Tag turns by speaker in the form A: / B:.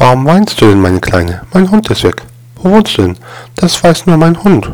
A: Warum weinst du denn, meine Kleine? Mein Hund ist weg. Wo wohnst du denn? Das weiß nur mein Hund.